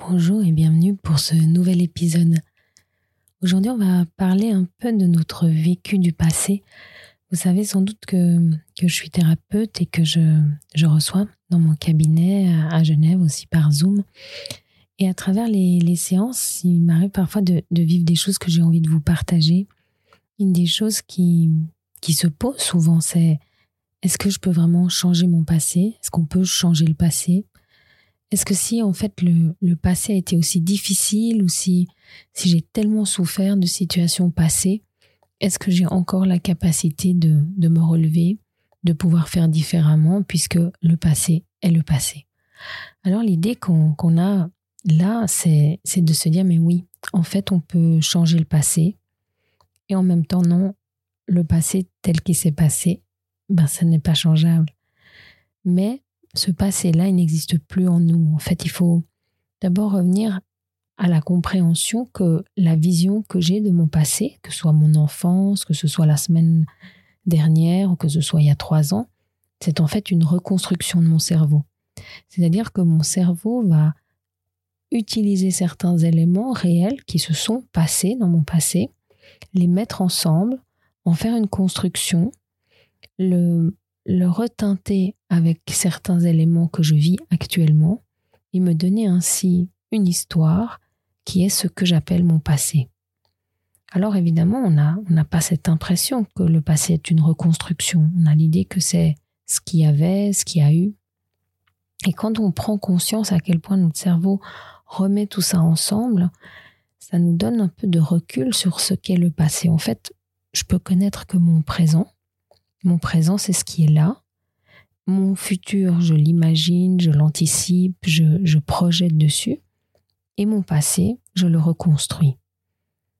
Bonjour et bienvenue pour ce nouvel épisode. Aujourd'hui, on va parler un peu de notre vécu du passé. Vous savez sans doute que, que je suis thérapeute et que je, je reçois dans mon cabinet à Genève aussi par Zoom. Et à travers les, les séances, il m'arrive parfois de, de, vivre des choses que j'ai envie de vous partager. Une des choses qui, qui se pose souvent, c'est est-ce que je peux vraiment changer mon passé? Est-ce qu'on peut changer le passé? Est-ce que si en fait le, passé a été aussi difficile ou si, si j'ai tellement souffert de situations passées, est-ce que j'ai encore la capacité de, de me relever, de pouvoir faire différemment puisque le passé est le passé? Alors l'idée qu'on a là, c'est de se dire mais oui, en fait on peut changer le passé et en même temps non, le passé tel qu'il s'est passé, ben ça n'est pas changeable. Mais ce passé-là, il n'existe plus en nous. En fait, il faut d'abord revenir à la compréhension que la vision que j'ai de mon passé, que ce soit mon enfance, que ce soit la semaine dernière ou que ce soit il y a trois ans, c'est en fait une reconstruction de mon cerveau. C'est-à-dire que mon cerveau va utiliser certains éléments réels qui se sont passés dans mon passé, les mettre ensemble, en faire une construction, le le retinter avec certains éléments que je vis actuellement et me donner ainsi une histoire qui est ce que j'appelle mon passé. Alors évidemment, on n'a pas cette impression que le passé est une reconstruction. On a l'idée que c'est ce qu'il y avait, ce qu'il y a eu. Et quand on prend conscience à quel point notre cerveau remet tout ça ensemble, ça nous donne un peu de recul sur ce qu'est le passé. En fait, je peux connaître que mon présent, mon présent, c'est ce qui est là. Mon futur, je l'imagine, je l'anticipe, je, projette dessus. Et mon passé, je le reconstruis.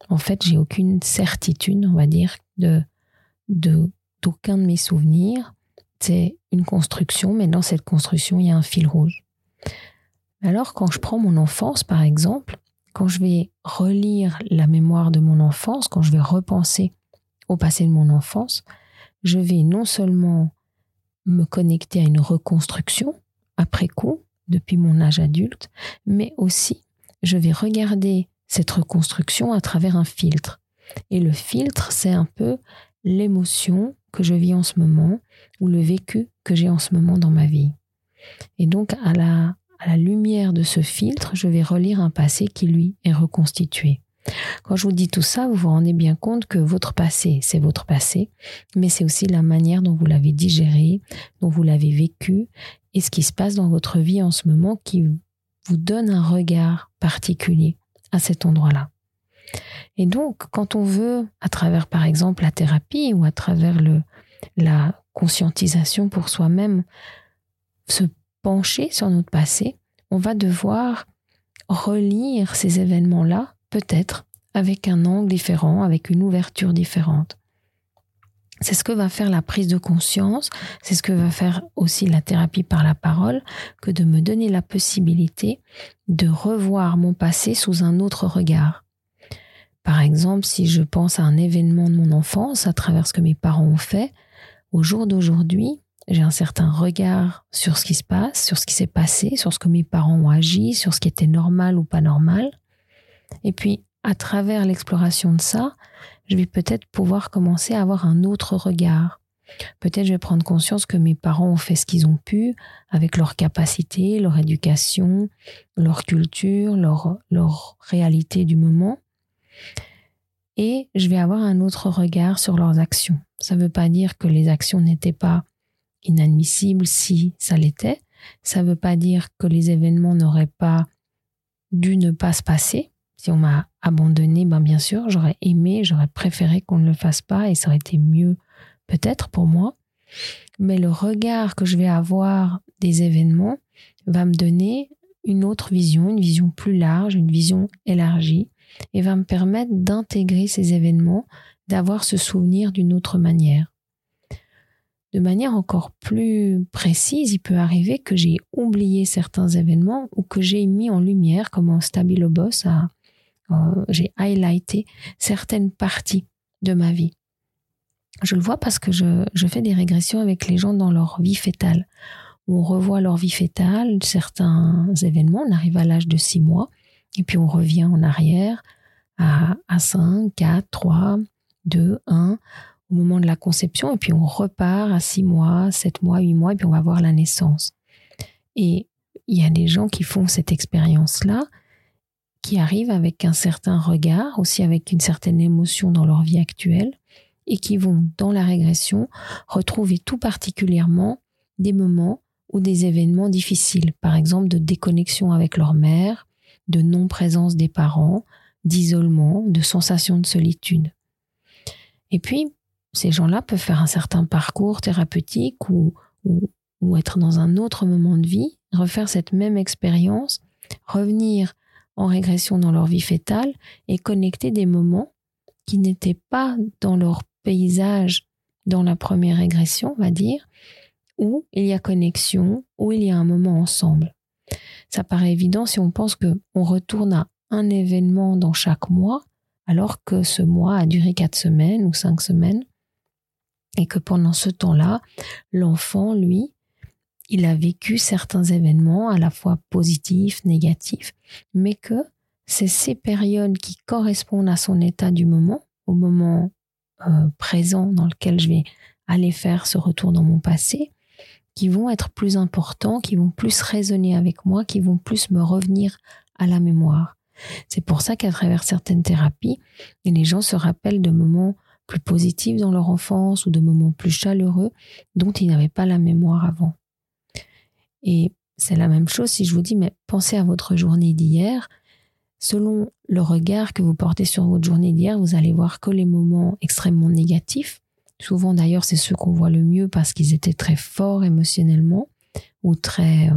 En fait, j'ai aucune certitude, on va dire, de d'aucun de, mes souvenirs. C'est une construction, mais dans cette construction, il y a un fil rouge. Alors, quand je prends mon enfance, par exemple, quand je vais relire la mémoire de mon enfance, quand je vais repenser au passé de mon enfance, je vais non seulement me connecter à une reconstruction après coup, depuis mon âge adulte, mais aussi je vais regarder cette reconstruction à travers un filtre. Et le filtre, c'est un peu l'émotion que je vis en ce moment ou le vécu que j'ai en ce moment dans ma vie. Et donc, à la, lumière de ce filtre, je vais relire un passé qui, lui, est reconstitué. Quand je vous dis tout ça, vous vous rendez bien compte que votre passé, c'est votre passé, mais c'est aussi la manière dont vous l'avez digéré, dont vous l'avez vécu, et ce qui se passe dans votre vie en ce moment qui vous donne un regard particulier à cet endroit-là. Et donc, quand on veut, à travers par exemple la thérapie ou à travers la conscientisation pour soi-même, se pencher sur notre passé, on va devoir relire ces événements-là peut-être avec un angle différent, avec une ouverture différente. C'est ce que va faire la prise de conscience, c'est ce que va faire aussi la thérapie par la parole, que de me donner la possibilité de revoir mon passé sous un autre regard. Par exemple, si je pense à un événement de mon enfance à travers ce que mes parents ont fait, au jour d'aujourd'hui, j'ai un certain regard sur ce qui se passe, sur ce qui s'est passé, sur ce que mes parents ont agi, sur ce qui était normal ou pas normal. Et puis, à travers l'exploration de ça, je vais peut-être pouvoir commencer à avoir un autre regard. Peut-être je vais prendre conscience que mes parents ont fait ce qu'ils ont pu avec leur capacité, leur éducation, leur culture, leur, leur réalité du moment. Et je vais avoir un autre regard sur leurs actions. Ça ne veut pas dire que les actions n'étaient pas inadmissibles si ça l'était. Ça ne veut pas dire que les événements n'auraient pas dû ne pas se passer. Si on m'a abandonné, ben bien sûr, j'aurais aimé, j'aurais préféré qu'on ne le fasse pas et ça aurait été mieux peut-être pour moi. Mais le regard que je vais avoir des événements va me donner une autre vision, une vision plus large, une vision élargie et va me permettre d'intégrer ces événements, d'avoir ce souvenir d'une autre manière. De manière encore plus précise, il peut arriver que j'ai oublié certains événements ou que j'ai mis en lumière, comme en Stabilobos, euh, j'ai highlighté certaines parties de ma vie. Je le vois parce que je, je fais des régressions avec les gens dans leur vie fétale. On revoit leur vie fétale, certains événements, on arrive à l'âge de 6 mois, et puis on revient en arrière à, à 5, 4, 3, 2, 1, au moment de la conception, et puis on repart à 6 mois, 7 mois, 8 mois, et puis on va voir la naissance. Et il y a des gens qui font cette expérience-là, qui arrivent avec un certain regard, aussi avec une certaine émotion dans leur vie actuelle, et qui vont, dans la régression, retrouver tout particulièrement des moments ou des événements difficiles, par exemple de déconnexion avec leur mère, de non-présence des parents, d'isolement, de sensation de solitude. Et puis, ces gens-là peuvent faire un certain parcours thérapeutique ou, ou, ou, être dans un autre moment de vie, refaire cette même expérience, revenir en régression dans leur vie fétale et connecter des moments qui n'étaient pas dans leur paysage dans la première régression, on va dire, où il y a connexion, où il y a un moment ensemble. Ça paraît évident si on pense que on retourne à un événement dans chaque mois, alors que ce mois a duré quatre semaines ou cinq semaines, et que pendant ce temps-là, l'enfant, lui, il a vécu certains événements à la fois positifs, négatifs, mais que c'est ces périodes qui correspondent à son état du moment, au moment euh, présent dans lequel je vais aller faire ce retour dans mon passé, qui vont être plus importants, qui vont plus résonner avec moi, qui vont plus me revenir à la mémoire. C'est pour ça qu'à travers certaines thérapies, les gens se rappellent de moments plus positifs dans leur enfance ou de moments plus chaleureux dont ils n'avaient pas la mémoire avant. Et c'est la même chose si je vous dis, mais pensez à votre journée d'hier. Selon le regard que vous portez sur votre journée d'hier, vous allez voir que les moments extrêmement négatifs, souvent d'ailleurs c'est ceux qu'on voit le mieux parce qu'ils étaient très forts émotionnellement ou très euh,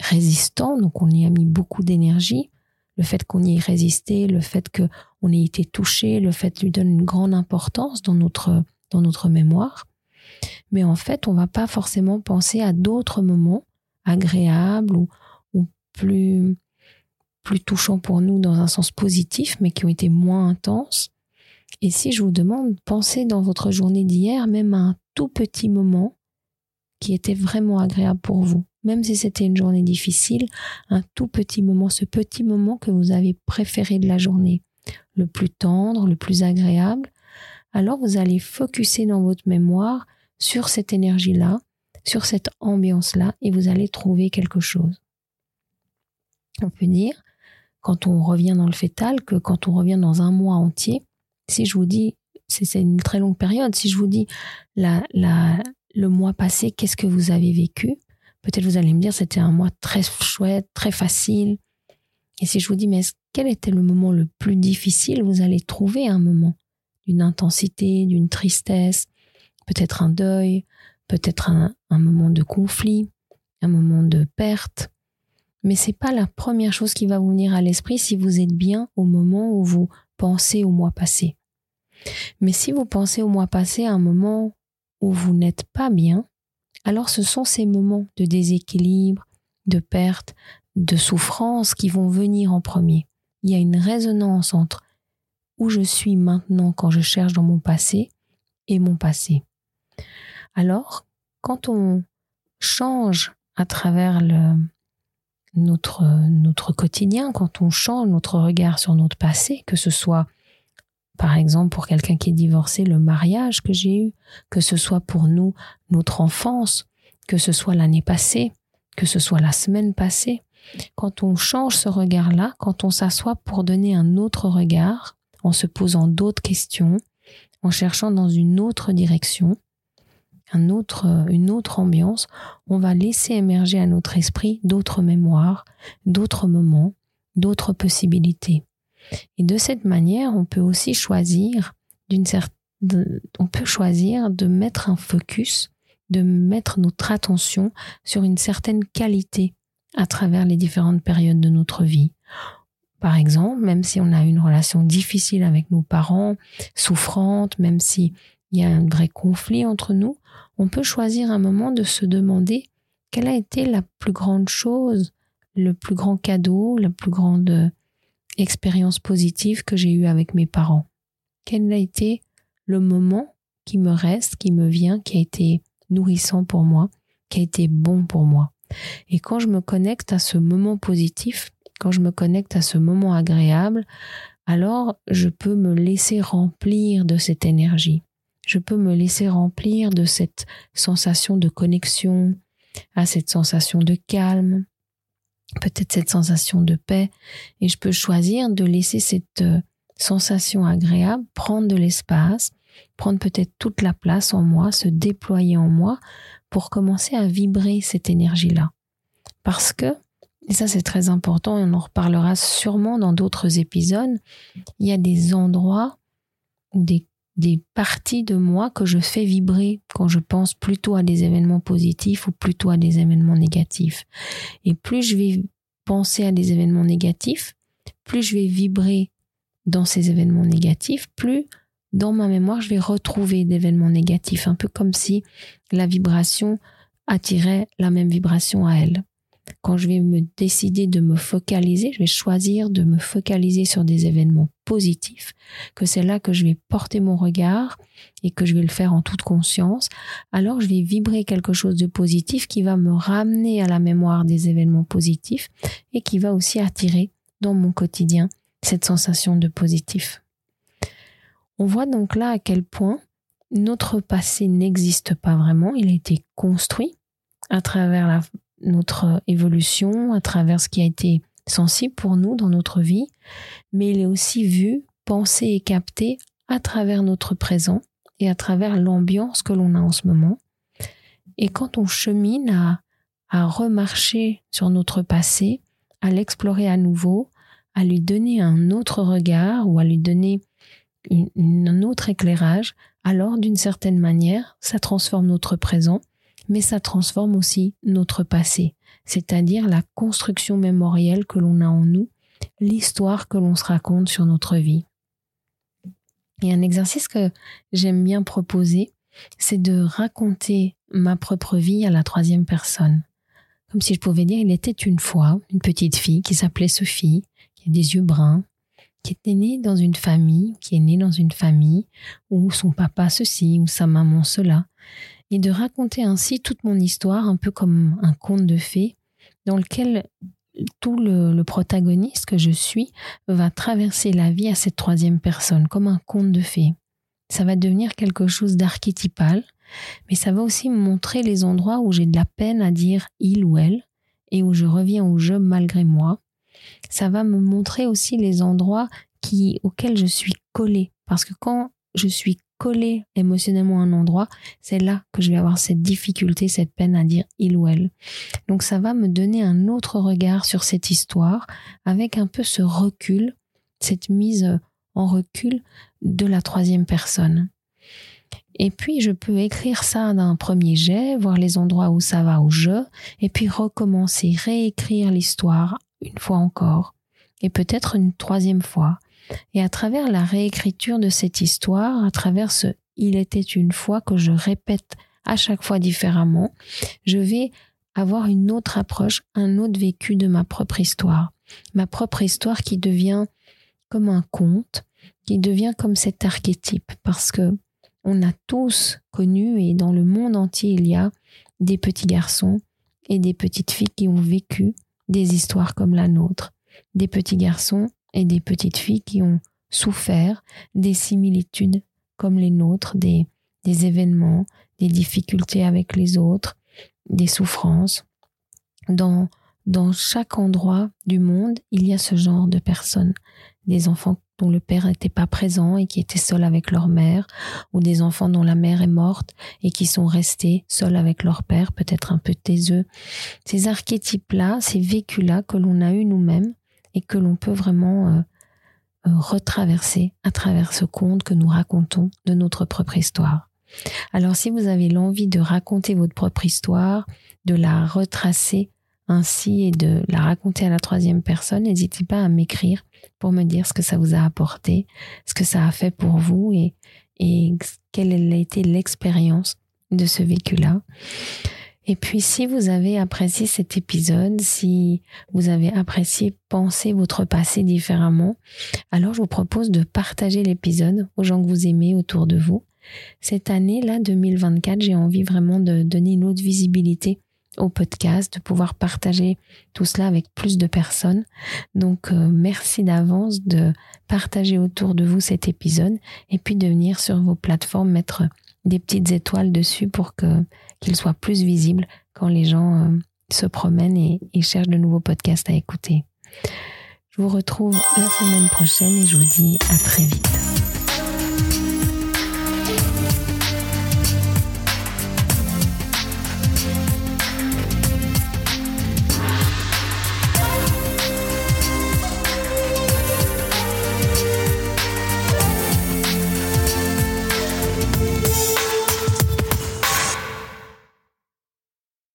résistants, donc on y a mis beaucoup d'énergie. Le fait qu'on y ait résisté, le fait qu'on ait été touché, le fait lui donne une grande importance dans notre, dans notre mémoire. Mais en fait, on va pas forcément penser à d'autres moments agréables ou, plus, plus touchants pour nous dans un sens positif, mais qui ont été moins intenses. Et si je vous demande, pensez dans votre journée d'hier même à un tout petit moment qui était vraiment agréable pour vous, même si c'était une journée difficile, un tout petit moment, ce petit moment que vous avez préféré de la journée, le plus tendre, le plus agréable, alors vous allez focuser dans votre mémoire sur cette énergie-là sur cette ambiance-là et vous allez trouver quelque chose. On peut dire, quand on revient dans le fétal, que quand on revient dans un mois entier, si je vous dis, c'est une très longue période, si je vous dis la, la, le mois passé, qu'est-ce que vous avez vécu Peut-être vous allez me dire, c'était un mois très chouette, très facile. Et si je vous dis, mais quel était le moment le plus difficile Vous allez trouver un moment d'une intensité, d'une tristesse, peut-être un deuil, peut-être un, moment de conflit, un moment de perte, mais c'est pas la première chose qui va vous venir à l'esprit si vous êtes bien au moment où vous pensez au mois passé. Mais si vous pensez au mois passé à un moment où vous n'êtes pas bien, alors ce sont ces moments de déséquilibre, de perte, de souffrance qui vont venir en premier. Il y a une résonance entre où je suis maintenant quand je cherche dans mon passé et mon passé. Alors, quand on change à travers notre, notre quotidien, quand on change notre regard sur notre passé, que ce soit par exemple pour quelqu'un qui est divorcé, le mariage que j'ai eu, que ce soit pour nous notre enfance, que ce soit l'année passée, que ce soit la semaine passée, quand on change ce regard-là, quand on s'assoit pour donner un autre regard, en se posant d'autres questions, en cherchant dans une autre direction, autre, une autre ambiance, on va laisser émerger à notre esprit d'autres mémoires, d'autres moments, d'autres possibilités. Et de cette manière, on peut aussi choisir d'une certaine, on peut choisir de mettre un focus, de mettre notre attention sur une certaine qualité à travers les différentes périodes de notre vie. par exemple, même si on a une relation difficile avec nos parents, souffrante, même s'il y a un vrai conflit entre nous, on peut choisir un moment de se demander quelle a été la plus grande chose, le plus grand cadeau, la plus grande expérience positive que j'ai eue avec mes parents. Quel a été le moment qui me reste, qui me vient, qui a été nourrissant pour moi, qui a été bon pour moi? Et quand je me connecte à ce moment positif, quand je me connecte à ce moment agréable, alors je peux me laisser remplir de cette énergie. Je peux me laisser remplir de cette sensation de connexion, à cette sensation de calme, peut-être cette sensation de paix, et je peux choisir de laisser cette euh, sensation agréable prendre de l'espace, prendre peut-être toute la place en moi, se déployer en moi pour commencer à vibrer cette énergie-là. Parce que, et ça c'est très important et on en reparlera sûrement dans d'autres épisodes, il y a des endroits ou des, des parties de moi que je fais vibrer quand je pense plutôt à des événements positifs ou plutôt à des événements négatifs. Et plus je vais penser à des événements négatifs, plus je vais vibrer dans ces événements négatifs, plus dans ma mémoire, je vais retrouver d'événements négatifs, un peu comme si la vibration attirait la même vibration à elle. Quand je vais me décider de me focaliser, je vais choisir de me focaliser sur des événements positifs, que c'est là que je vais porter mon regard et que je vais le faire en toute conscience, alors je vais vibrer quelque chose de positif qui va me ramener à la mémoire des événements positifs et qui va aussi attirer dans mon quotidien cette sensation de positif. On voit donc là à quel point notre passé n'existe pas vraiment, il a été construit à travers notre évolution, à travers ce qui a été sensible pour nous dans notre vie, mais il est aussi vu, pensé et capté à travers notre présent et à travers l'ambiance que l'on a en ce moment. Et quand on chemine à, remarcher sur notre passé, à l'explorer à nouveau, à lui donner un autre regard ou à lui donner un autre éclairage, alors d'une certaine manière, ça transforme notre présent, mais ça transforme aussi notre passé, c'est-à-dire la construction mémorielle que l'on a en nous, l'histoire que l'on se raconte sur notre vie. Et un exercice que j'aime bien proposer, c'est de raconter ma propre vie à la troisième personne. Comme si je pouvais dire, il était une fois une petite fille qui s'appelait Sophie, qui a des yeux bruns, qui était née dans une famille, qui est née dans une famille où son papa ceci, ou sa maman cela, et de raconter ainsi toute mon histoire, un peu comme un conte de fées, dans lequel tout le, protagoniste que je suis va traverser la vie à cette troisième personne, comme un conte de fées. Ça va devenir quelque chose d'archétypal, mais ça va aussi me montrer les endroits où j'ai de la peine à dire il ou elle, et où je reviens au jeu malgré moi, ça va me montrer aussi les endroits qui, auxquels je suis collée. Parce que quand je suis collée émotionnellement un endroit, c'est là que je vais avoir cette difficulté, cette peine à dire il ou elle. Donc ça va me donner un autre regard sur cette histoire avec un peu ce recul, cette mise en recul de la troisième personne. Et puis, je peux écrire ça d'un premier jet, voir les endroits où ça va au jeu, et puis recommencer, réécrire l'histoire une fois encore, et peut-être une troisième fois. Et à travers la réécriture de cette histoire, à travers ce il était une fois que je répète à chaque fois différemment, je vais avoir une autre approche, un autre vécu de ma propre histoire. Ma propre histoire qui devient comme un conte, qui devient comme cet archétype, parce que on a tous connu et dans le monde entier il y a des petits garçons et des petites filles qui ont vécu des histoires comme la nôtre, des petits garçons et des petites filles qui ont souffert des similitudes comme les nôtres, des, des événements, des difficultés avec les autres, des souffrances. Dans, dans chaque endroit du monde, il y a ce genre de personnes, des enfants dont le père n'était pas présent et qui étaient seuls avec leur mère, ou des enfants dont la mère est morte et qui sont restés seuls avec leur père, peut-être un peu taiseux. Ces archétypes-là, ces vécus-là que l'on a eu nous-mêmes et que l'on peut vraiment euh, euh, retraverser à travers ce conte que nous racontons de notre propre histoire. Alors si vous avez l'envie de raconter votre propre histoire, de la retracer ainsi et de la raconter à la troisième personne, n'hésitez pas à m'écrire pour me dire ce que ça vous a apporté, ce que ça a fait pour vous et, et quelle a été l'expérience de ce vécu-là. Et puis si vous avez apprécié cet épisode, si vous avez apprécié penser votre passé différemment, alors je vous propose de partager l'épisode aux gens que vous aimez autour de vous. Cette année-là, 2024, j'ai envie vraiment de donner une autre visibilité au podcast, de pouvoir partager tout cela avec plus de personnes. Donc euh, merci d'avance de partager autour de vous cet épisode et puis de venir sur vos plateformes mettre des petites étoiles dessus pour que qu'il soit plus visible quand les gens euh, se promènent et, et cherchent de nouveaux podcasts à écouter. Je vous retrouve la semaine prochaine et je vous dis à très vite.